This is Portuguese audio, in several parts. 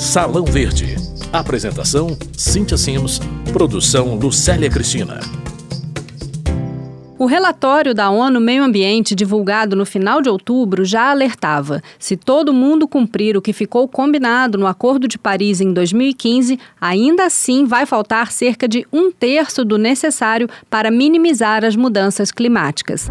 Salão Verde. Apresentação: Cíntia Sims. Produção: Lucélia Cristina. O relatório da ONU Meio Ambiente, divulgado no final de outubro, já alertava: se todo mundo cumprir o que ficou combinado no Acordo de Paris em 2015, ainda assim vai faltar cerca de um terço do necessário para minimizar as mudanças climáticas.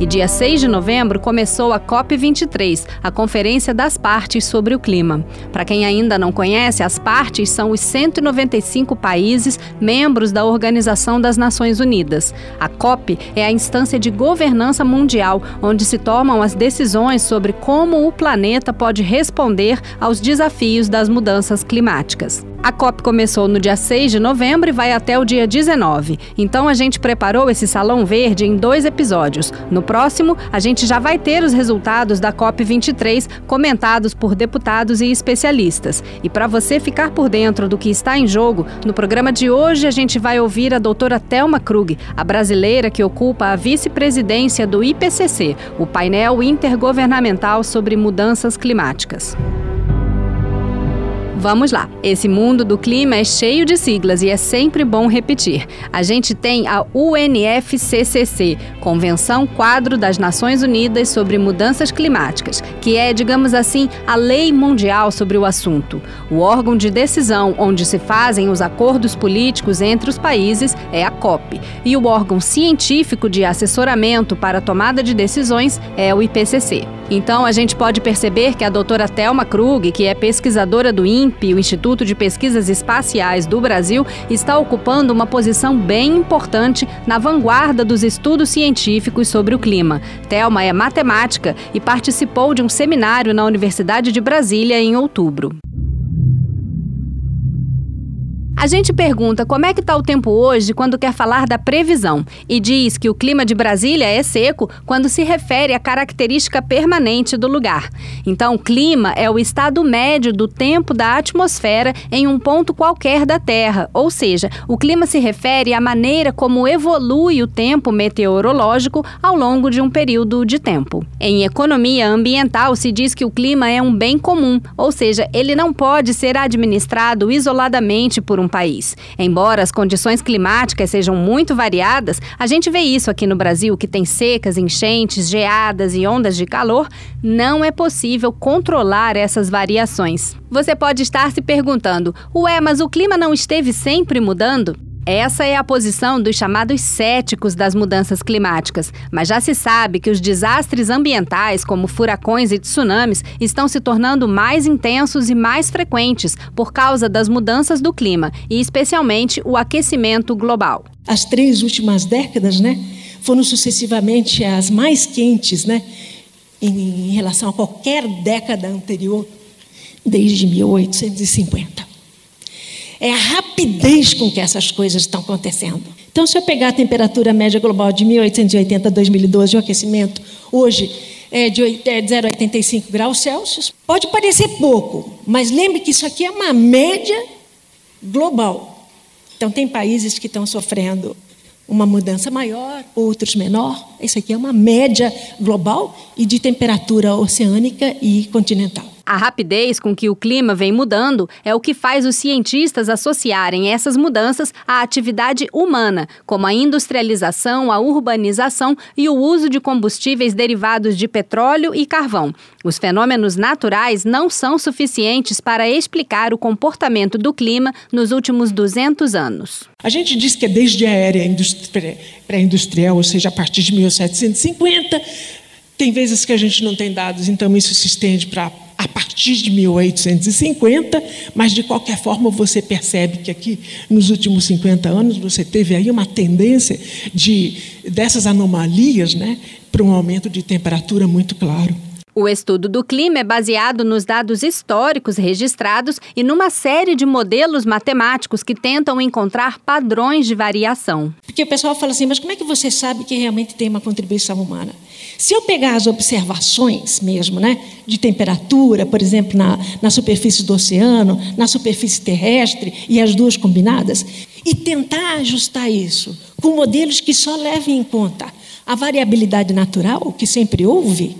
E dia 6 de novembro começou a COP23, a Conferência das Partes sobre o Clima. Para quem ainda não conhece, as partes são os 195 países membros da Organização das Nações Unidas. A COP é a instância de governança mundial onde se tomam as decisões sobre como o planeta pode responder aos desafios das mudanças climáticas. A COP começou no dia 6 de novembro e vai até o dia 19. Então a gente preparou esse Salão Verde em dois episódios. No próximo, a gente já vai ter os resultados da COP 23 comentados por deputados e especialistas. E para você ficar por dentro do que está em jogo, no programa de hoje a gente vai ouvir a doutora Thelma Krug, a brasileira que ocupa a vice-presidência do IPCC, o painel intergovernamental sobre mudanças climáticas. Vamos lá. Esse mundo do clima é cheio de siglas e é sempre bom repetir. A gente tem a UNFCCC, Convenção Quadro das Nações Unidas sobre Mudanças Climáticas, que é, digamos assim, a lei mundial sobre o assunto. O órgão de decisão onde se fazem os acordos políticos entre os países é a COP. E o órgão científico de assessoramento para a tomada de decisões é o IPCC. Então, a gente pode perceber que a doutora Thelma Krug, que é pesquisadora do INPE, o Instituto de Pesquisas Espaciais do Brasil, está ocupando uma posição bem importante na vanguarda dos estudos científicos sobre o clima. Thelma é matemática e participou de um seminário na Universidade de Brasília em outubro. A gente pergunta como é que está o tempo hoje quando quer falar da previsão e diz que o clima de Brasília é seco quando se refere à característica permanente do lugar. Então, clima é o estado médio do tempo da atmosfera em um ponto qualquer da Terra, ou seja, o clima se refere à maneira como evolui o tempo meteorológico ao longo de um período de tempo. Em economia ambiental, se diz que o clima é um bem comum, ou seja, ele não pode ser administrado isoladamente por um país. Embora as condições climáticas sejam muito variadas, a gente vê isso aqui no Brasil, que tem secas, enchentes, geadas e ondas de calor, não é possível controlar essas variações. Você pode estar se perguntando: ué, mas o clima não esteve sempre mudando? Essa é a posição dos chamados céticos das mudanças climáticas, mas já se sabe que os desastres ambientais, como furacões e tsunamis, estão se tornando mais intensos e mais frequentes por causa das mudanças do clima e, especialmente, o aquecimento global. As três últimas décadas, né, foram sucessivamente as mais quentes, né, em relação a qualquer década anterior, desde 1850 é a rapidez com que essas coisas estão acontecendo. Então, se eu pegar a temperatura média global de 1880 a 2012, o aquecimento hoje é de 0,85 é graus Celsius, pode parecer pouco, mas lembre que isso aqui é uma média global. Então, tem países que estão sofrendo uma mudança maior, outros menor. Isso aqui é uma média global e de temperatura oceânica e continental. A rapidez com que o clima vem mudando é o que faz os cientistas associarem essas mudanças à atividade humana, como a industrialização, a urbanização e o uso de combustíveis derivados de petróleo e carvão. Os fenômenos naturais não são suficientes para explicar o comportamento do clima nos últimos 200 anos. A gente diz que é desde a era pré-industrial, ou seja, a partir de 1750. Tem vezes que a gente não tem dados, então isso se estende para a partir de 1850, mas de qualquer forma você percebe que aqui nos últimos 50 anos você teve aí uma tendência de dessas anomalias, né, para um aumento de temperatura muito claro. O estudo do clima é baseado nos dados históricos registrados e numa série de modelos matemáticos que tentam encontrar padrões de variação. Porque o pessoal fala assim, mas como é que você sabe que realmente tem uma contribuição humana? Se eu pegar as observações mesmo, né, de temperatura, por exemplo, na, na superfície do oceano, na superfície terrestre e as duas combinadas, e tentar ajustar isso com modelos que só levem em conta a variabilidade natural que sempre houve,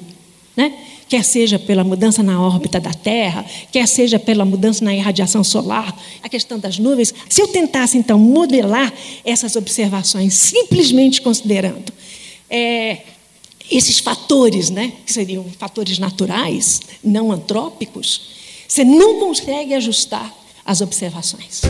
né? Quer seja pela mudança na órbita da Terra, quer seja pela mudança na irradiação solar, a questão das nuvens. Se eu tentasse, então, modelar essas observações, simplesmente considerando é, esses fatores, né, que seriam fatores naturais, não antrópicos, você não consegue ajustar as observações.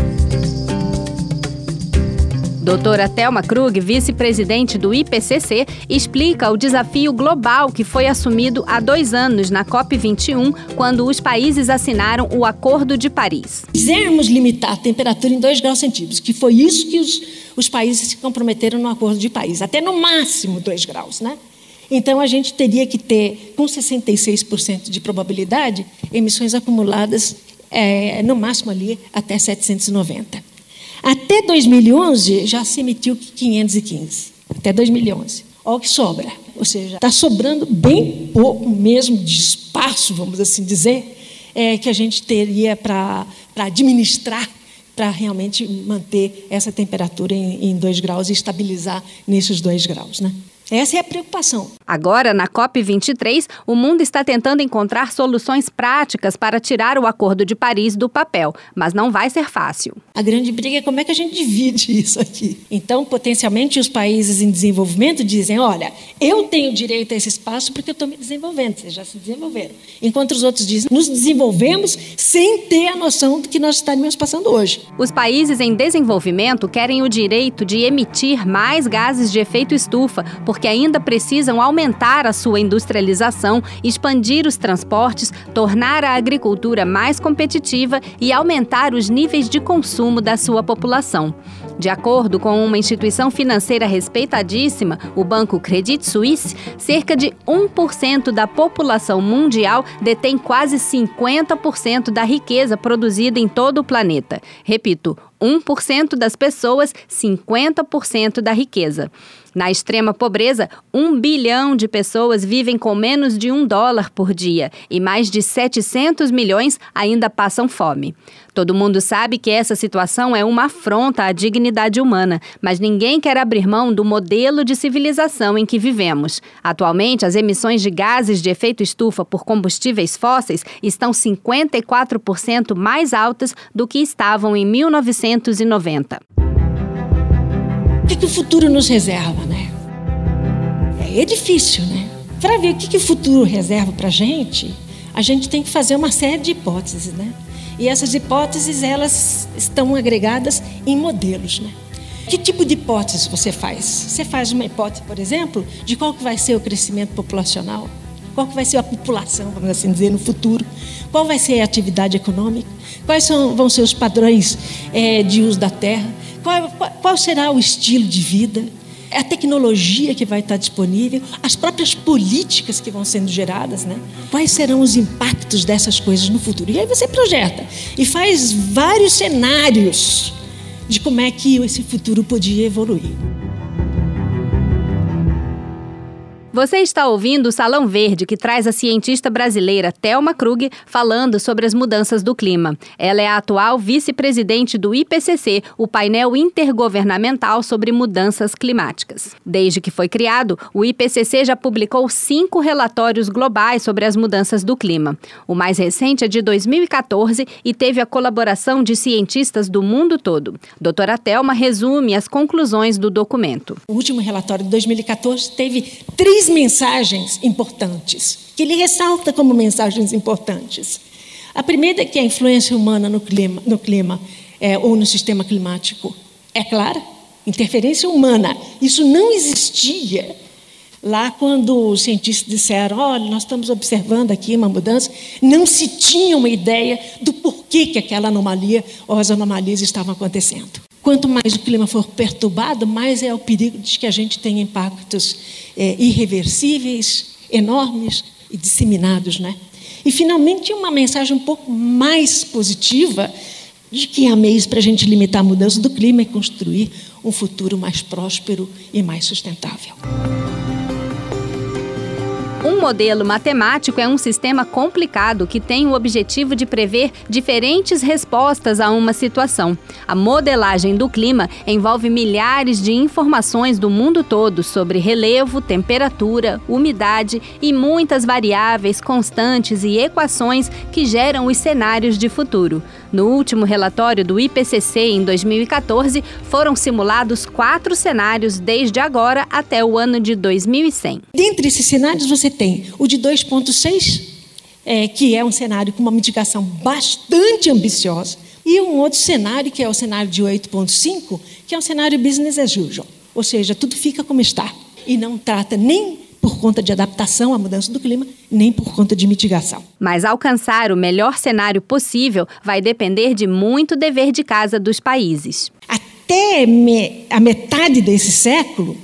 Doutora Thelma Krug, vice-presidente do IPCC, explica o desafio global que foi assumido há dois anos na COP21, quando os países assinaram o Acordo de Paris. Quisermos limitar a temperatura em 2 graus centígrados, que foi isso que os, os países se comprometeram no Acordo de Paris, até no máximo 2 graus, né? Então, a gente teria que ter, com 66% de probabilidade, emissões acumuladas, é, no máximo ali, até 790. Até 2011 já se emitiu 515. Até 2011. Olha o que sobra. Ou seja, está sobrando bem pouco mesmo de espaço, vamos assim dizer, é, que a gente teria para administrar para realmente manter essa temperatura em 2 graus e estabilizar nesses 2 graus. Né? Essa é a preocupação. Agora, na COP23, o mundo está tentando encontrar soluções práticas para tirar o Acordo de Paris do papel, mas não vai ser fácil. A grande briga é como é que a gente divide isso aqui. Então, potencialmente, os países em desenvolvimento dizem: olha, eu tenho direito a esse espaço porque eu estou me desenvolvendo, vocês já se desenvolveram. Enquanto os outros dizem: nos desenvolvemos sem ter a noção do que nós estaríamos passando hoje. Os países em desenvolvimento querem o direito de emitir mais gases de efeito estufa, porque ainda precisam aumentar a sua industrialização, expandir os transportes, tornar a agricultura mais competitiva e aumentar os níveis de consumo da sua população. De acordo com uma instituição financeira respeitadíssima, o banco Credit Suisse, cerca de 1% da população mundial detém quase 50% da riqueza produzida em todo o planeta. Repito, 1% das pessoas, 50% da riqueza. Na extrema pobreza, um bilhão de pessoas vivem com menos de um dólar por dia e mais de 700 milhões ainda passam fome. Todo mundo sabe que essa situação é uma afronta à dignidade humana, mas ninguém quer abrir mão do modelo de civilização em que vivemos. Atualmente, as emissões de gases de efeito estufa por combustíveis fósseis estão 54% mais altas do que estavam em 1990. O que, que o futuro nos reserva, né? É, difícil, né? Para ver o que, que o futuro reserva para a gente, a gente tem que fazer uma série de hipóteses, né? E essas hipóteses, elas estão agregadas em modelos, né? Que tipo de hipótese você faz? Você faz uma hipótese, por exemplo, de qual que vai ser o crescimento populacional? Qual que vai ser a população, vamos assim dizer, no futuro? Qual vai ser a atividade econômica? Quais são, vão ser os padrões é, de uso da terra? Qual, qual será o estilo de vida? a tecnologia que vai estar disponível, as próprias políticas que vão sendo geradas, né? Quais serão os impactos dessas coisas no futuro? E aí você projeta e faz vários cenários de como é que esse futuro podia evoluir. Você está ouvindo o Salão Verde, que traz a cientista brasileira Thelma Krug falando sobre as mudanças do clima. Ela é a atual vice-presidente do IPCC, o painel intergovernamental sobre mudanças climáticas. Desde que foi criado, o IPCC já publicou cinco relatórios globais sobre as mudanças do clima. O mais recente é de 2014 e teve a colaboração de cientistas do mundo todo. Doutora Thelma resume as conclusões do documento. O último relatório de 2014 teve três três mensagens importantes, que ele ressalta como mensagens importantes. A primeira é que a influência humana no clima, no clima é, ou no sistema climático é clara, interferência humana. Isso não existia lá quando os cientistas disseram: olha, nós estamos observando aqui uma mudança. Não se tinha uma ideia do porquê que aquela anomalia ou as anomalias estavam acontecendo. Quanto mais o clima for perturbado, mais é o perigo de que a gente tenha impactos é, irreversíveis, enormes e disseminados. Né? E, finalmente, uma mensagem um pouco mais positiva de que há meios para a gente limitar a mudança do clima e construir um futuro mais próspero e mais sustentável modelo matemático é um sistema complicado que tem o objetivo de prever diferentes respostas a uma situação. A modelagem do clima envolve milhares de informações do mundo todo sobre relevo, temperatura, umidade e muitas variáveis constantes e equações que geram os cenários de futuro. No último relatório do IPCC, em 2014, foram simulados quatro cenários desde agora até o ano de 2100. Dentre esses cenários, você tem o de 2,6, é, que é um cenário com uma mitigação bastante ambiciosa, e um outro cenário, que é o cenário de 8,5, que é um cenário business as usual, ou seja, tudo fica como está e não trata nem por conta de adaptação à mudança do clima, nem por conta de mitigação. Mas alcançar o melhor cenário possível vai depender de muito dever de casa dos países. Até me, a metade desse século,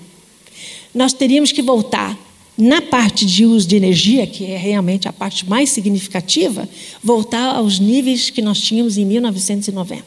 nós teríamos que voltar na parte de uso de energia, que é realmente a parte mais significativa, voltar aos níveis que nós tínhamos em 1990.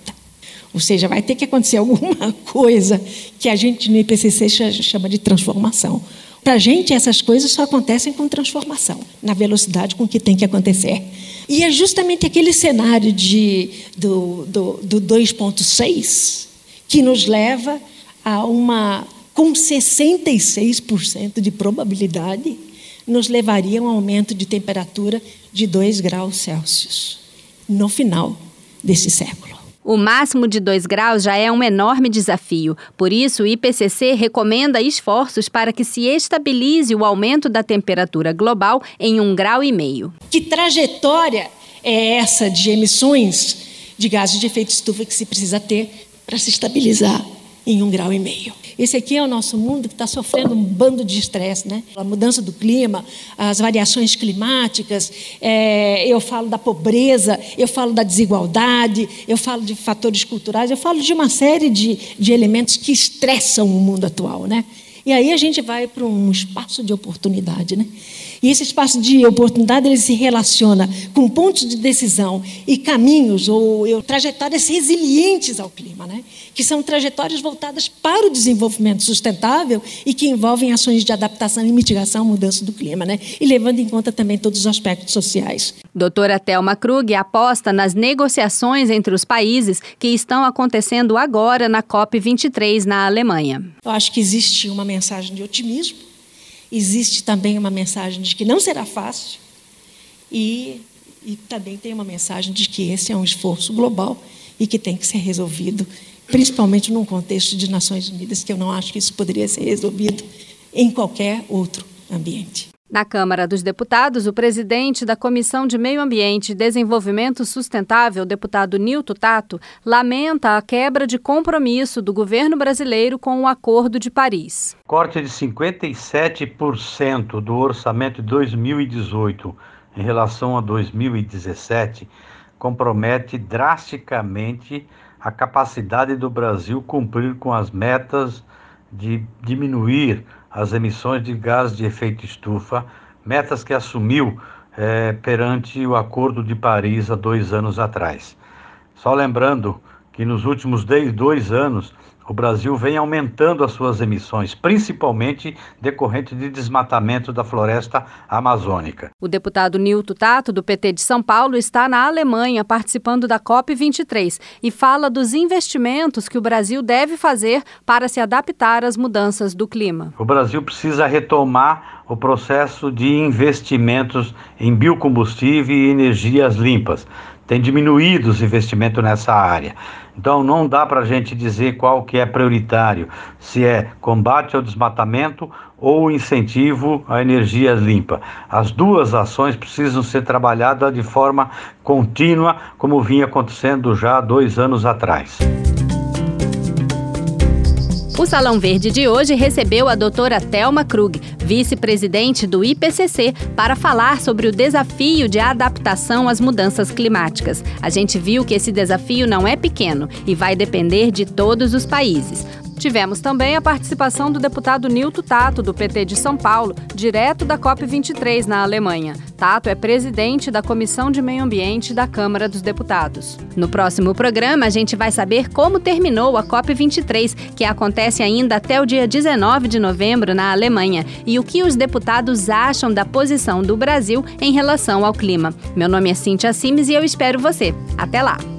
Ou seja, vai ter que acontecer alguma coisa que a gente no IPCC chama de transformação. Para a gente, essas coisas só acontecem com transformação, na velocidade com que tem que acontecer. E é justamente aquele cenário de, do, do, do 2,6 que nos leva a uma, com 66% de probabilidade, nos levaria a um aumento de temperatura de 2 graus Celsius no final desse século. O máximo de 2 graus já é um enorme desafio. Por isso, o IPCC recomenda esforços para que se estabilize o aumento da temperatura global em um grau e meio. Que trajetória é essa de emissões de gases de efeito estufa que se precisa ter para se estabilizar em um grau e meio? Esse aqui é o nosso mundo que está sofrendo um bando de estresse, né? A mudança do clima, as variações climáticas, é, eu falo da pobreza, eu falo da desigualdade, eu falo de fatores culturais, eu falo de uma série de, de elementos que estressam o mundo atual, né? E aí a gente vai para um espaço de oportunidade, né? E esse espaço de oportunidade ele se relaciona com pontos de decisão e caminhos ou, ou trajetórias resilientes ao clima, né? que são trajetórias voltadas para o desenvolvimento sustentável e que envolvem ações de adaptação e mitigação à mudança do clima, né? e levando em conta também todos os aspectos sociais. Doutora Thelma Krug aposta nas negociações entre os países que estão acontecendo agora na COP23 na Alemanha. Eu acho que existe uma mensagem de otimismo existe também uma mensagem de que não será fácil e, e também tem uma mensagem de que esse é um esforço global e que tem que ser resolvido, principalmente num contexto de Nações Unidas, que eu não acho que isso poderia ser resolvido em qualquer outro ambiente. Na Câmara dos Deputados, o presidente da Comissão de Meio Ambiente e Desenvolvimento Sustentável, deputado Nilton Tato, lamenta a quebra de compromisso do governo brasileiro com o Acordo de Paris. Corte de 57% do orçamento de 2018 em relação a 2017 compromete drasticamente a capacidade do Brasil cumprir com as metas de diminuir as emissões de gás de efeito estufa, metas que assumiu é, perante o Acordo de Paris há dois anos atrás. Só lembrando que nos últimos dois anos o Brasil vem aumentando as suas emissões, principalmente decorrente de desmatamento da floresta amazônica. O deputado Nilton Tato, do PT de São Paulo, está na Alemanha participando da COP23 e fala dos investimentos que o Brasil deve fazer para se adaptar às mudanças do clima. O Brasil precisa retomar o processo de investimentos em biocombustível e energias limpas tem diminuído os investimentos nessa área. Então não dá para a gente dizer qual que é prioritário, se é combate ao desmatamento ou incentivo à energia limpa. As duas ações precisam ser trabalhadas de forma contínua, como vinha acontecendo já dois anos atrás. O Salão Verde de hoje recebeu a doutora Thelma Krug, vice-presidente do IPCC, para falar sobre o desafio de adaptação às mudanças climáticas. A gente viu que esse desafio não é pequeno e vai depender de todos os países. Tivemos também a participação do deputado Nilton Tato, do PT de São Paulo, direto da COP23 na Alemanha. Tato é presidente da Comissão de Meio Ambiente da Câmara dos Deputados. No próximo programa, a gente vai saber como terminou a COP23, que acontece ainda até o dia 19 de novembro na Alemanha, e o que os deputados acham da posição do Brasil em relação ao clima. Meu nome é Cintia Simes e eu espero você. Até lá!